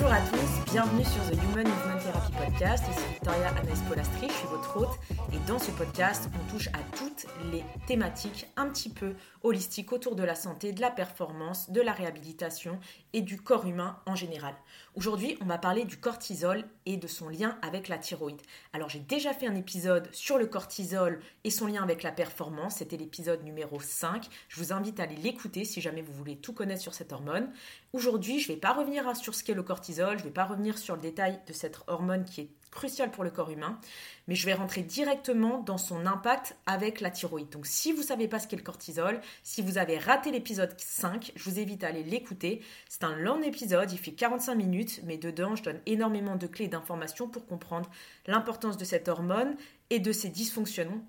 Bonjour à tous, bienvenue sur The Human Therapy Podcast. Victoria Anaïs Polastri, je suis votre hôte. Et dans ce podcast, on touche à toutes les thématiques un petit peu holistiques autour de la santé, de la performance, de la réhabilitation et du corps humain en général. Aujourd'hui, on va parler du cortisol et de son lien avec la thyroïde. Alors, j'ai déjà fait un épisode sur le cortisol et son lien avec la performance. C'était l'épisode numéro 5. Je vous invite à aller l'écouter si jamais vous voulez tout connaître sur cette hormone. Aujourd'hui, je ne vais pas revenir sur ce qu'est le cortisol, je ne vais pas revenir sur le détail de cette hormone qui est cruciale pour le corps humain, mais je vais rentrer directement dans son impact avec la thyroïde. Donc si vous ne savez pas ce qu'est le cortisol, si vous avez raté l'épisode 5, je vous invite à aller l'écouter. C'est un long épisode, il fait 45 minutes, mais dedans je donne énormément de clés et d'informations pour comprendre l'importance de cette hormone et de ses dysfonctionnements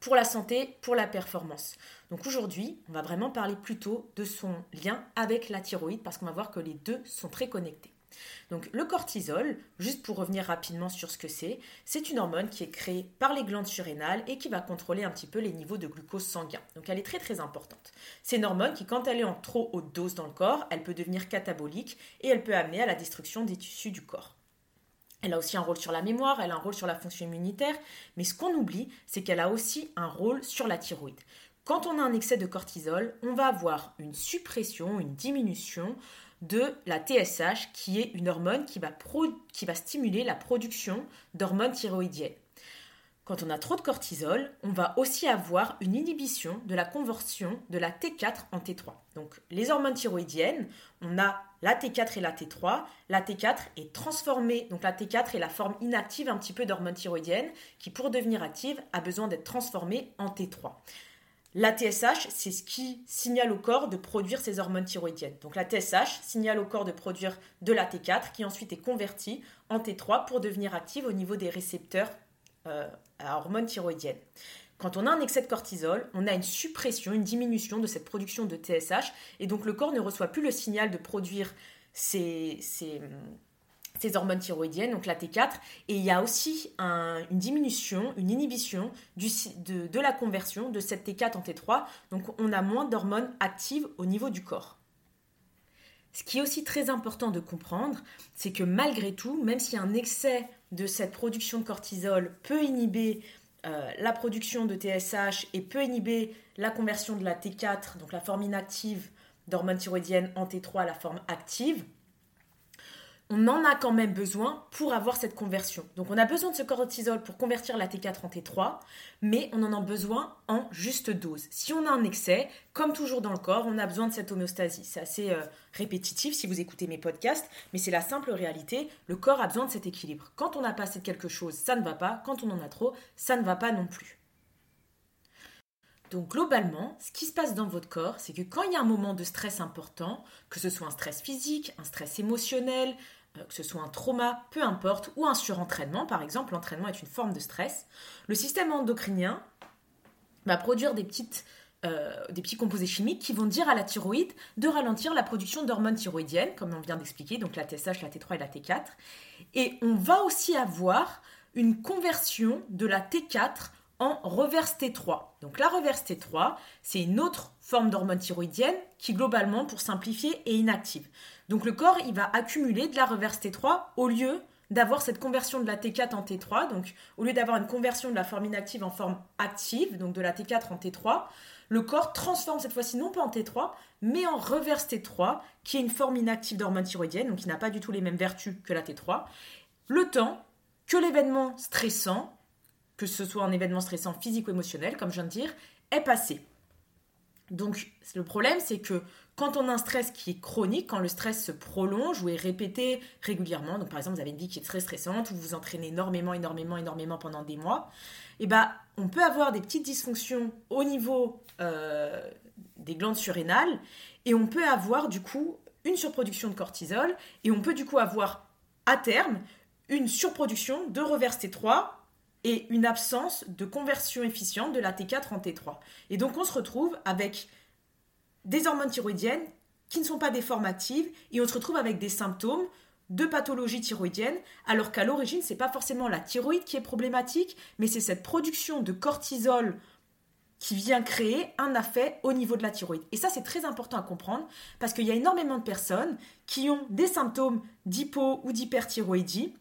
pour la santé, pour la performance. Donc aujourd'hui, on va vraiment parler plutôt de son lien avec la thyroïde parce qu'on va voir que les deux sont très connectés. Donc le cortisol, juste pour revenir rapidement sur ce que c'est, c'est une hormone qui est créée par les glandes surrénales et qui va contrôler un petit peu les niveaux de glucose sanguin. Donc elle est très très importante. C'est une hormone qui quand elle est en trop haute dose dans le corps, elle peut devenir catabolique et elle peut amener à la destruction des tissus du corps. Elle a aussi un rôle sur la mémoire, elle a un rôle sur la fonction immunitaire, mais ce qu'on oublie, c'est qu'elle a aussi un rôle sur la thyroïde. Quand on a un excès de cortisol, on va avoir une suppression, une diminution de la TSH, qui est une hormone qui va, stimuler la production d'hormones thyroïdiennes. Quand on a trop de cortisol, on va aussi avoir une inhibition de la conversion de la T4 en T3. Donc les hormones thyroïdiennes, on a la T4 et la T3. La T4 est transformée, donc la T4 est la forme inactive un petit peu d'hormone thyroïdienne qui pour devenir active a besoin d'être transformée en T3. La TSH, c'est ce qui signale au corps de produire ces hormones thyroïdiennes. Donc la TSH signale au corps de produire de la T4 qui ensuite est convertie en T3 pour devenir active au niveau des récepteurs euh, à hormones thyroïdiennes. Quand on a un excès de cortisol, on a une suppression, une diminution de cette production de TSH, et donc le corps ne reçoit plus le signal de produire ces, ces, hormones thyroïdiennes, donc la T4, et il y a aussi une diminution, une inhibition de, la conversion de cette T4 en T3, donc on a moins d'hormones actives au niveau du corps. Ce qui est aussi très important de comprendre, c'est que malgré tout, même a un excès de cette production de cortisol peut inhiber euh, la production de TSH et peut inhiber la conversion de la T4, donc la forme inactive d'hormone thyroïdienne en T3 à la forme active, on en a quand même besoin pour avoir cette conversion. Donc on a besoin de ce cortisol pour convertir la T4 en T3, mais on en a besoin en juste dose. Si on a un excès, comme toujours dans le corps, on a besoin de cette homéostasie. C'est assez euh, répétitif si vous écoutez mes podcasts, mais c'est la simple réalité. Le corps a besoin de cet équilibre. Quand on a pas assez de quelque chose, ça ne va pas. Quand on en a trop, ça ne va pas non plus. Donc globalement, ce qui se passe dans votre corps, c'est que quand il y a un moment de stress important, que ce soit un stress physique, un stress émotionnel, que ce soit un trauma, peu importe, ou un surentraînement, par exemple, l'entraînement est une forme de stress, le système endocrinien va produire des, euh, des petits composés chimiques qui vont dire à la thyroïde de ralentir la production d'hormones thyroïdiennes, comme on vient d'expliquer, donc la TSH, la T3 et la T4. Et on va aussi avoir une conversion de la T4 en reverse T3. Donc la reverse T3, c'est une autre forme d'hormone thyroïdienne qui globalement, pour simplifier, est inactive. Donc le corps, il va accumuler de la reverse T3 au lieu d'avoir cette conversion de la T4 en T3. Donc au lieu d'avoir une conversion de la forme inactive en forme active, donc de la T4 en T3, le corps transforme cette fois-ci non pas en T3, mais en reverse T3, qui est une forme inactive d'hormone thyroïdienne, donc qui n'a pas du tout les mêmes vertus que la T3. Le temps que l'événement stressant que ce soit un événement stressant physique ou émotionnel, comme je viens de dire, est passé. Donc le problème, c'est que quand on a un stress qui est chronique, quand le stress se prolonge ou est répété régulièrement, donc par exemple vous avez une vie qui est très stressante, vous vous entraînez énormément, énormément, énormément pendant des mois, eh ben on peut avoir des petites dysfonctions au niveau euh, des glandes surrénales et on peut avoir du coup une surproduction de cortisol et on peut du coup avoir à terme une surproduction de reverse T3 et une absence de conversion efficiente de la T4 en T3. Et donc on se retrouve avec des hormones thyroïdiennes qui ne sont pas déformatives et on se retrouve avec des symptômes de pathologie thyroïdienne, alors qu'à l'origine, ce n'est pas forcément la thyroïde qui est problématique, mais c'est cette production de cortisol qui vient créer un effet au niveau de la thyroïde. Et ça, c'est très important à comprendre parce qu'il y a énormément de personnes qui ont des symptômes d'hypo ou d'hyperthyroïdie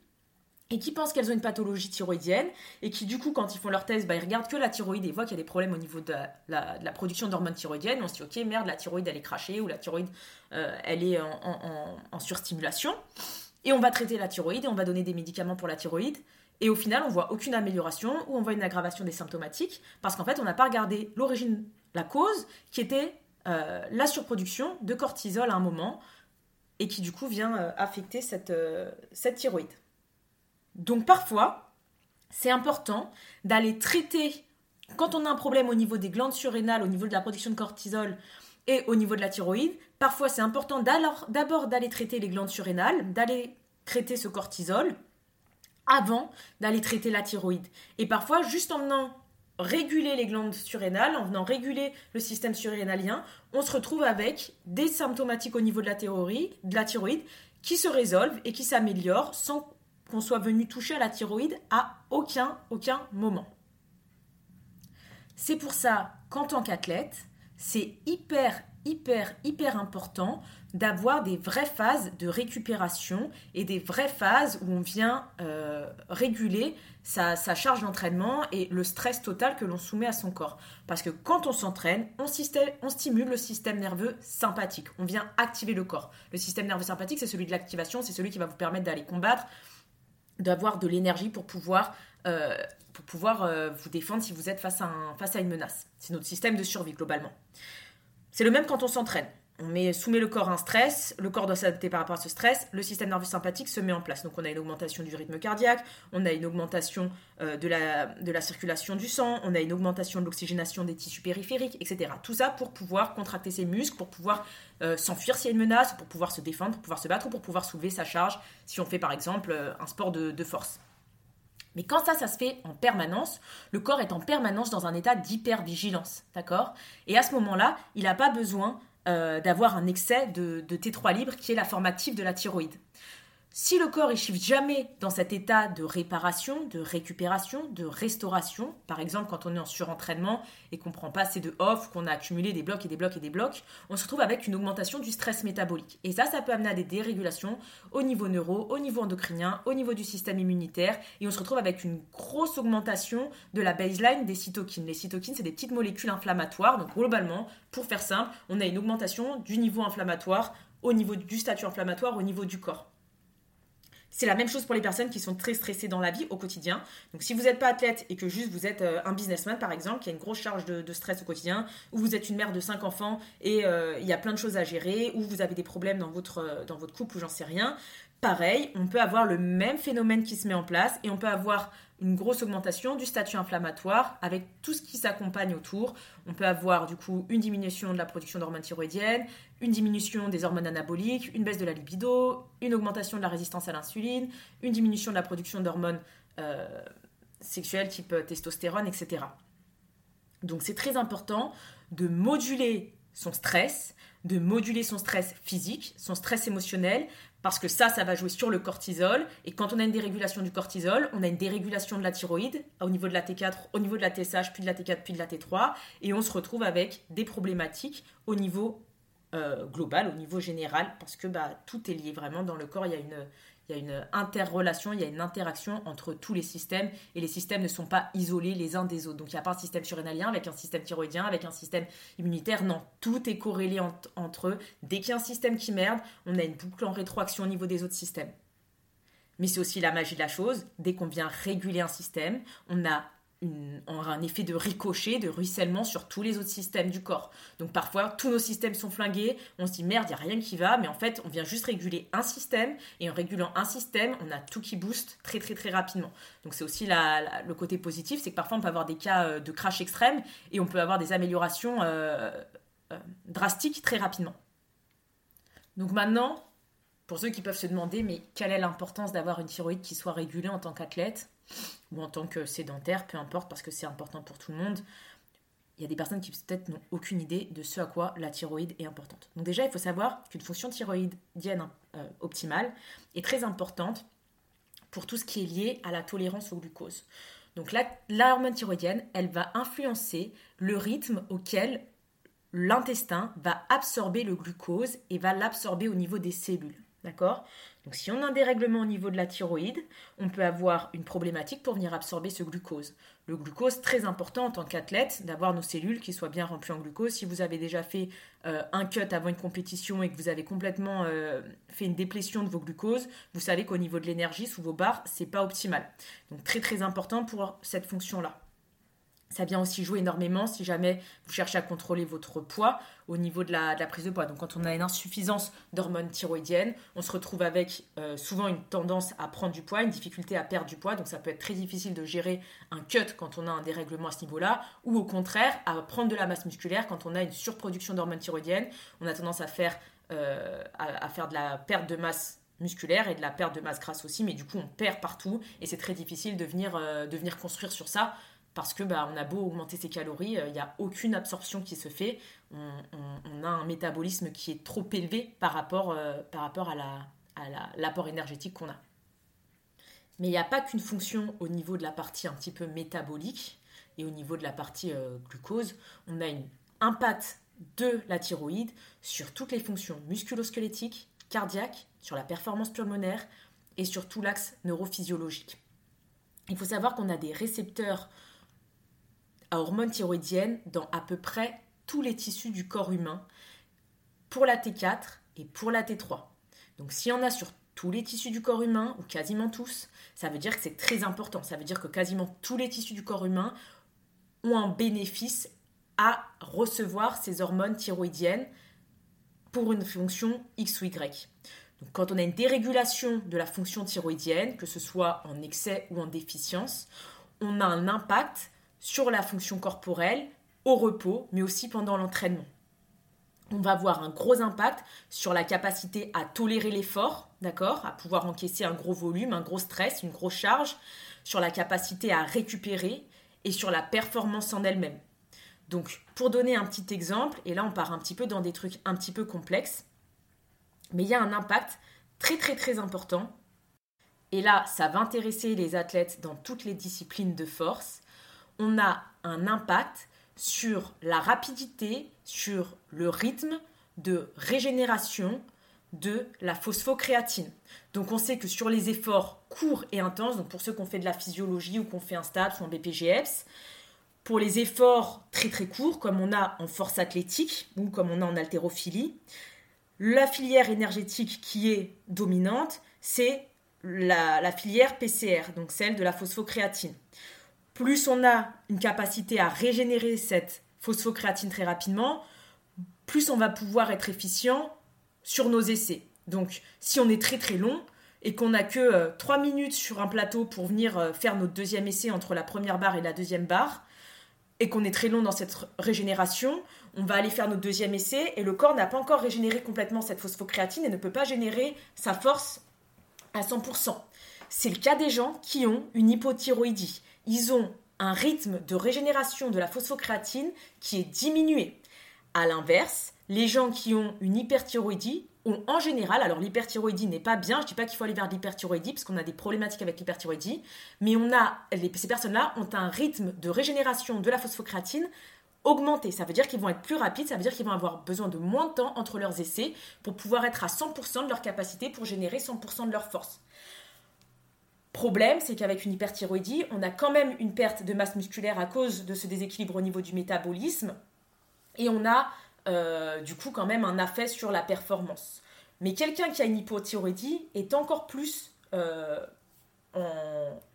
et qui pensent qu'elles ont une pathologie thyroïdienne et qui du coup quand ils font leur test, bah, ils regardent que la thyroïde et voient qu'il y a des problèmes au niveau de la, production d'hormones thyroïdiennes. On se dit ok merde la thyroïde elle est crachée ou la thyroïde euh, elle est en, surstimulation et on va traiter la thyroïde et on va donner des médicaments pour la thyroïde et au final on voit aucune amélioration ou on voit une aggravation des symptomatiques parce qu'en fait on n'a pas regardé l'origine, la cause qui était euh, la surproduction de cortisol à un moment et qui du coup vient euh, affecter cette, cette thyroïde. Donc parfois, c'est important d'aller traiter, quand on a un problème au niveau des glandes surrénales, au niveau de la production de cortisol et au niveau de la thyroïde, parfois c'est important d'abord d'aller traiter les glandes surrénales, d'aller traiter ce cortisol avant d'aller traiter la thyroïde. Et parfois, juste en venant réguler les glandes surrénales, en venant réguler le système surrénalien, on se retrouve avec des symptomatiques au niveau de la, thyroïde, de la thyroïde qui se résolvent et qui s'améliorent sans qu'on soit venu toucher à la thyroïde à aucun, aucun moment. C'est pour ça qu'en tant qu'athlète, c'est hyper, hyper, hyper important d'avoir des vraies phases de récupération et des vraies phases où on vient euh, réguler sa, charge d'entraînement et le stress total que l'on soumet à son corps. Parce que quand on s'entraîne, on, on, stimule le système nerveux sympathique. On vient activer le corps. Le système nerveux sympathique, c'est celui de l'activation, c'est celui qui va vous permettre d'aller combattre, d'avoir de l'énergie pour pouvoir, euh, pour pouvoir euh, vous défendre si vous êtes face à, un, face à une menace. C'est notre système de survie globalement. C'est le même quand on s'entraîne. On met, soumet le corps à un stress, le corps doit s'adapter par rapport à ce stress, le système nerveux sympathique se met en place. Donc on a une augmentation du rythme cardiaque, on a une augmentation euh, de, la, circulation du sang, on a une augmentation de l'oxygénation des tissus périphériques, etc. Tout ça pour pouvoir contracter ses muscles, pour pouvoir euh, s'enfuir s'il y a une menace, pour pouvoir se défendre, pour pouvoir se battre ou pour pouvoir soulever sa charge si on fait par exemple euh, un sport de, de force. Mais quand ça, ça se fait en permanence, le corps est en permanence dans un état d'hypervigilance, d'accord? Et à ce moment-là, il n'a pas besoin d'avoir un excès de, de, T3 libre qui est la forme active de la thyroïde. Si le corps ne shift jamais dans cet état de réparation, de récupération, de restauration, par exemple quand on est en surentraînement et qu'on prend pas assez de off, qu'on a accumulé des blocs et des blocs et des blocs, on se retrouve avec une augmentation du stress métabolique. Et ça, ça peut amener à des dérégulations au niveau neuro, au niveau endocrinien, au niveau du système immunitaire, et on se retrouve avec une grosse augmentation de la baseline des cytokines. Les cytokines, c'est des petites molécules inflammatoires, donc globalement, pour faire simple, on a une augmentation du niveau inflammatoire au niveau du statut inflammatoire au niveau du corps. C'est la même chose pour les personnes qui sont très stressées dans la vie au quotidien. Donc si vous n'êtes pas athlète et que juste vous êtes euh, un businessman par exemple, qui a une grosse charge de, stress au quotidien, ou vous êtes une mère de 5 enfants et euh, il y a plein de choses à gérer, ou vous avez des problèmes dans votre, euh, dans votre couple ou j'en sais rien, pareil, on peut avoir le même phénomène qui se met en place et on peut avoir une grosse augmentation du statut inflammatoire avec tout ce qui s'accompagne autour. On peut avoir du coup une diminution de la production d'hormones thyroïdiennes, une diminution des hormones anaboliques, une baisse de la libido, une augmentation de la résistance à l'insuline, une diminution de la production d'hormones euh, sexuelles type testostérone, etc. Donc c'est très important de moduler son stress, de moduler son stress physique, son stress émotionnel, parce que ça, ça va jouer sur le cortisol. Et quand on a une dérégulation du cortisol, on a une dérégulation de la thyroïde au niveau de la T4, au niveau de la TSH, puis de la T4, puis de la T3. Et on se retrouve avec des problématiques au niveau euh, global, au niveau général, parce que bah, tout est lié vraiment dans le corps. Il y a une, il y a une interrelation, il y a une interaction entre tous les systèmes et les systèmes ne sont pas isolés les uns des autres. Donc il n'y a pas un système surrénalien avec un système thyroïdien, avec un système immunitaire. Non, tout est corrélé entre eux. Dès qu'il y a un système qui merde, on a une boucle en rétroaction au niveau des autres systèmes. Mais c'est aussi la magie de la chose. Dès qu'on vient réguler un système, on a un effet de ricochet, de ruissellement sur tous les autres systèmes du corps. Donc parfois, tous nos systèmes sont flingués, on se dit merde, il n'y a rien qui va, mais en fait, on vient juste réguler un système, et en régulant un système, on a tout qui booste très très très rapidement. Donc c'est aussi le côté positif, c'est que parfois on peut avoir des cas euh, de crash extrême, et on peut avoir des améliorations euh, euh, drastiques très rapidement. Donc maintenant, pour ceux qui peuvent se demander, mais quelle est l'importance d'avoir une thyroïde qui soit régulée en tant qu'athlète? Ou en tant que sédentaire, peu importe, parce que c'est important pour tout le monde. Il y a des personnes qui peut-être n'ont aucune idée de ce à quoi la thyroïde est importante. Donc déjà, il faut savoir qu'une fonction thyroïdienne euh, optimale est très importante pour tout ce qui est lié à la tolérance au glucose. Donc l'hormone thyroïdienne, elle va influencer le rythme auquel l'intestin va absorber le glucose et va l'absorber au niveau des cellules. D'accord? Donc si on a un dérèglement au niveau de la thyroïde, on peut avoir une problématique pour venir absorber ce glucose. Le glucose, très important en tant qu'athlète, d'avoir nos cellules qui soient bien remplies en glucose. Si vous avez déjà fait euh, un cut avant une compétition et que vous avez complètement euh, fait une déplétion de vos glucoses, vous savez qu'au niveau de l'énergie, sous vos barres, c'est pas optimal. Donc très très important pour cette fonction-là. Ça vient aussi jouer énormément si jamais vous cherchez à contrôler votre poids au niveau de la, prise de poids. Donc quand on a une insuffisance d'hormones thyroïdiennes, on se retrouve avec euh, souvent une tendance à prendre du poids, une difficulté à perdre du poids. Donc ça peut être très difficile de gérer un cut quand on a un dérèglement à ce niveau-là, ou au contraire à prendre de la masse musculaire quand on a une surproduction d'hormones thyroïdiennes. On a tendance à faire, euh, à, faire de la perte de masse musculaire et de la perte de masse grasse aussi, mais du coup on perd partout et c'est très difficile de venir, euh, de venir construire sur ça parce que bah, on a beau augmenter ses calories, il euh, n'y a aucune absorption qui se fait. On, a un métabolisme qui est trop élevé par rapport, euh, à l'apport la, énergétique qu'on a. Mais il n'y a pas qu'une fonction au niveau de la partie un petit peu métabolique et au niveau de la partie euh, glucose. On a un impact de la thyroïde sur toutes les fonctions musculosquelettiques, cardiaques, sur la performance pulmonaire et sur tout l'axe neurophysiologique. Il faut savoir qu'on a des récepteurs à hormones thyroïdiennes dans à peu près tous les tissus du corps humain pour la T4 et pour la T3. Donc s'il y en a sur tous les tissus du corps humain, ou quasiment tous, ça veut dire que c'est très important. Ça veut dire que quasiment tous les tissus du corps humain ont un bénéfice à recevoir ces hormones thyroïdiennes pour une fonction X ou Y. Donc quand on a une dérégulation de la fonction thyroïdienne, que ce soit en excès ou en déficience, on a un impact sur la fonction corporelle, au repos, mais aussi pendant l'entraînement. On va avoir un gros impact sur la capacité à tolérer l'effort, d'accord, à pouvoir encaisser un gros volume, un gros stress, une grosse charge, sur la capacité à récupérer et sur la performance en elle-même. Donc, pour donner un petit exemple, et là on part un petit peu dans des trucs un petit peu complexes, mais il y a un impact très très très important. Et là, ça va intéresser les athlètes dans toutes les disciplines de force on a un impact sur la rapidité, sur le rythme de régénération de la phosphocréatine. Donc on sait que sur les efforts courts et intenses, donc pour ceux qui ont fait de la physiologie ou qui ont fait un STAPS ou un BPGEPS, pour les efforts très très courts, comme on a en force athlétique ou comme on a en haltérophilie, la filière énergétique qui est dominante, c'est la, filière PCR, donc celle de la phosphocréatine plus on a une capacité à régénérer cette phosphocréatine très rapidement, plus on va pouvoir être efficient sur nos essais. Donc si on est très très long et qu'on n'a que 3 euh, minutes sur un plateau pour venir euh, faire notre deuxième essai entre la première barre et la deuxième barre, et qu'on est très long dans cette régénération, on va aller faire notre deuxième essai et le corps n'a pas encore régénéré complètement cette phosphocréatine et ne peut pas générer sa force à 100%. C'est le cas des gens qui ont une hypothyroïdie ils ont un rythme de régénération de la phosphocréatine qui est diminué. A l'inverse, les gens qui ont une hyperthyroïdie ont en général, alors l'hyperthyroïdie n'est pas bien, je ne dis pas qu'il faut aller vers l'hyperthyroïdie parce qu'on a des problématiques avec l'hyperthyroïdie, mais on a, ces personnes-là ont un rythme de régénération de la phosphocréatine augmenté. Ça veut dire qu'ils vont être plus rapides, ça veut dire qu'ils vont avoir besoin de moins de temps entre leurs essais pour pouvoir être à 100% de leur capacité pour générer 100% de leur force. Problème, c'est qu'avec une hyperthyroïdie, on a quand même une perte de masse musculaire à cause de ce déséquilibre au niveau du métabolisme. Et on a euh, du coup quand même un effet sur la performance. Mais quelqu'un qui a une hypothyroïdie est encore plus, euh,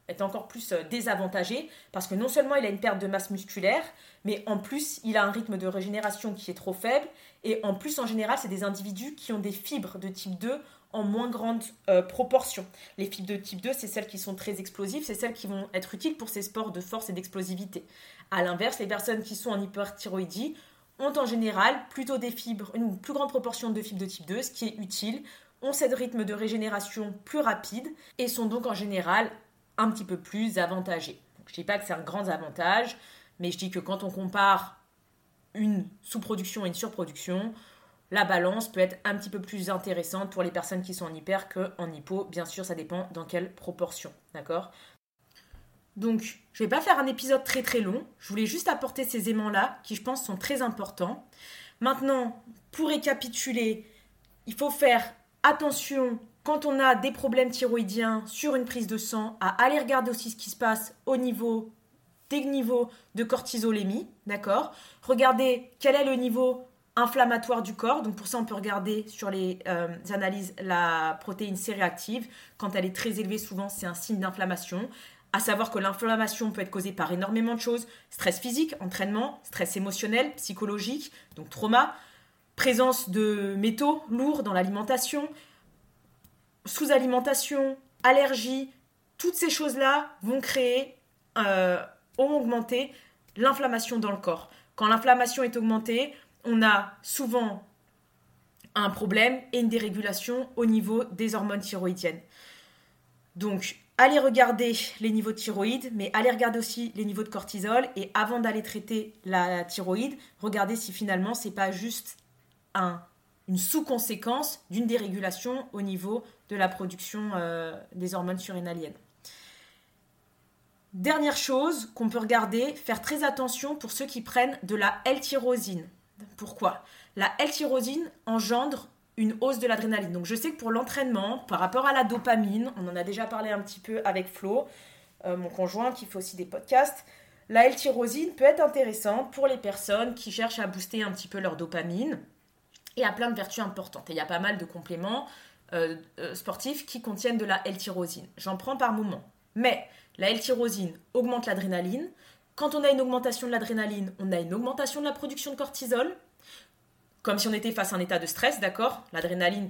est encore plus euh, désavantagé parce que non seulement il a une perte de masse musculaire, mais en plus il a un rythme de régénération qui est trop faible. Et en plus, en général, c'est des individus qui ont des fibres de type 2 en moins grande euh, proportion. Les fibres de type 2, c'est celles qui sont très explosives, c'est celles qui vont être utiles pour ces sports de force et d'explosivité. A l'inverse, les personnes qui sont en hyperthyroïdie ont en général plutôt des fibres, une plus grande proportion de fibres de type 2, ce qui est utile, ont ce rythme de régénération plus rapide et sont donc en général un petit peu plus avantagés. je ne dis pas que c'est un grand avantage, mais je dis que quand on compare une sous-production et une surproduction, la balance peut être un petit peu plus intéressante pour les personnes qui sont en hyper qu'en hypo. Bien sûr, ça dépend dans quelle proportion. D'accord? Donc, je ne vais pas faire un épisode très très long. Je voulais juste apporter ces aimants-là qui, je pense, sont très importants. Maintenant, pour récapituler, il faut faire attention quand on a des problèmes thyroïdiens sur une prise de sang à aller regarder aussi ce qui se passe au niveau des niveaux de cortisolémie, d'accord? Regardez quel est le niveau inflammatoire du corps. Donc pour ça, on peut regarder sur les euh, analyses la protéine C-réactive. Quand elle est très élevée, souvent c'est un signe d'inflammation. À savoir que l'inflammation peut être causée par énormément de choses stress physique, entraînement, stress émotionnel, psychologique, donc trauma, présence de métaux lourds dans l'alimentation, sous-alimentation, allergie. Toutes ces choses-là vont créer, euh, ont augmenté l'inflammation dans le corps. Quand l'inflammation est augmentée, on a souvent un problème et une dérégulation au niveau des hormones thyroïdiennes. Donc, allez regarder les niveaux de thyroïde, mais allez regarder aussi les niveaux de cortisol. Et avant d'aller traiter la thyroïde, regardez si finalement c'est pas juste un, une sous-conséquence d'une dérégulation au niveau de la production euh, des hormones surrénaliennes. Dernière chose qu'on peut regarder, faire très attention pour ceux qui prennent de la L-tyrosine. Pourquoi? La L-tyrosine engendre une hausse de l'adrénaline. Donc je sais que pour l'entraînement, par rapport à la dopamine, on en a déjà parlé un petit peu avec Flo, euh, mon conjoint qui fait aussi des podcasts, la L-tyrosine peut être intéressante pour les personnes qui cherchent à booster un petit peu leur dopamine et a plein de vertus importantes. Et il y a pas mal de compléments euh, euh, sportifs qui contiennent de la L-tyrosine. J'en prends par moment. Mais la L-tyrosine augmente l'adrénaline, quand on a une augmentation de l'adrénaline, on a une augmentation de la production de cortisol, comme si on était face à un état de stress, d'accord? L'adrénaline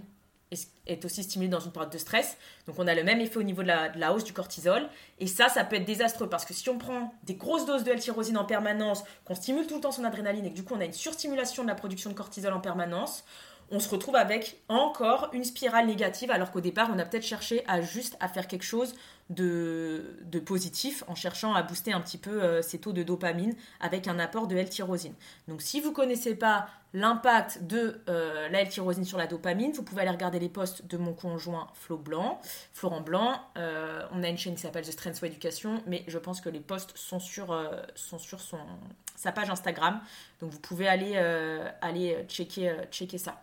est aussi stimulée dans une période de stress, donc on a le même effet au niveau de la, hausse du cortisol, et ça, ça peut être désastreux, parce que si on prend des grosses doses de L-tyrosine en permanence, qu'on stimule tout le temps son adrénaline, et que du coup on a une surstimulation de la production de cortisol en permanence, on se retrouve avec encore une spirale négative, alors qu'au départ, on a peut-être cherché à juste faire quelque chose de, positif en cherchant à booster un petit peu euh, ces taux de dopamine avec un apport de L-tyrosine. Donc si vous ne connaissez pas l'impact de euh, la L-tyrosine sur la dopamine, vous pouvez aller regarder les posts de mon conjoint Flo Blanc, Florent Blanc. Euh, on a une chaîne qui s'appelle The Strength for Education, mais je pense que les posts sont sur, sa page Instagram. Donc vous pouvez aller, aller checker ça.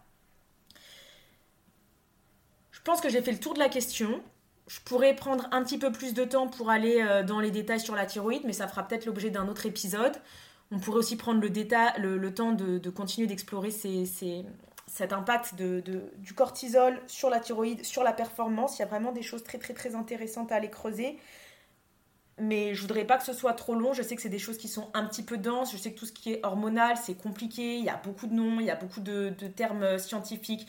Je pense que j'ai fait le tour de la question. Je pourrais prendre un petit peu plus de temps pour aller euh, dans les détails sur la thyroïde, mais ça fera peut-être l'objet d'un autre épisode. On pourrait aussi prendre le, temps de, continuer d'explorer cet impact du cortisol sur la thyroïde, sur la performance. Il y a vraiment des choses très très très intéressantes à aller creuser. Mais je voudrais pas que ce soit trop long. Je sais que c'est des choses qui sont un petit peu denses. Je sais que tout ce qui est hormonal, c'est compliqué. Il y a beaucoup de noms, il y a beaucoup de termes scientifiques.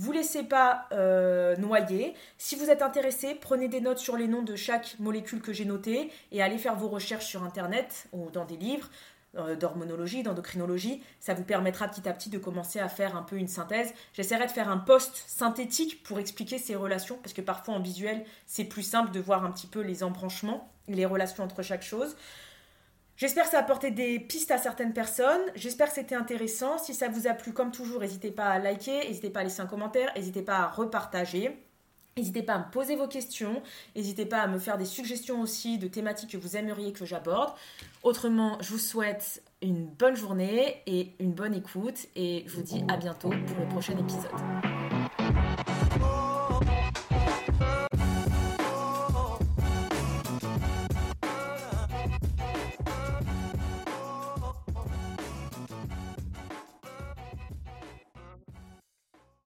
Vous laissez pas euh, noyer. Si vous êtes intéressé, prenez des notes sur les noms de chaque molécule que j'ai notée et allez faire vos recherches sur Internet ou dans des livres euh, d'hormonologie, d'endocrinologie. Ça vous permettra petit à petit de commencer à faire un peu une synthèse. J'essaierai de faire un post synthétique pour expliquer ces relations parce que parfois en visuel, c'est plus simple de voir un petit peu les embranchements, les relations entre chaque chose. J'espère que ça a apporté des pistes à certaines personnes. J'espère que c'était intéressant. Si ça vous a plu, comme toujours, n'hésitez pas à liker, n'hésitez pas à laisser un commentaire, n'hésitez pas à repartager. N'hésitez pas à me poser vos questions, n'hésitez pas à me faire des suggestions aussi de thématiques que vous aimeriez que j'aborde. Autrement, je vous souhaite une bonne journée et une bonne écoute et je vous dis à bientôt pour le prochain épisode.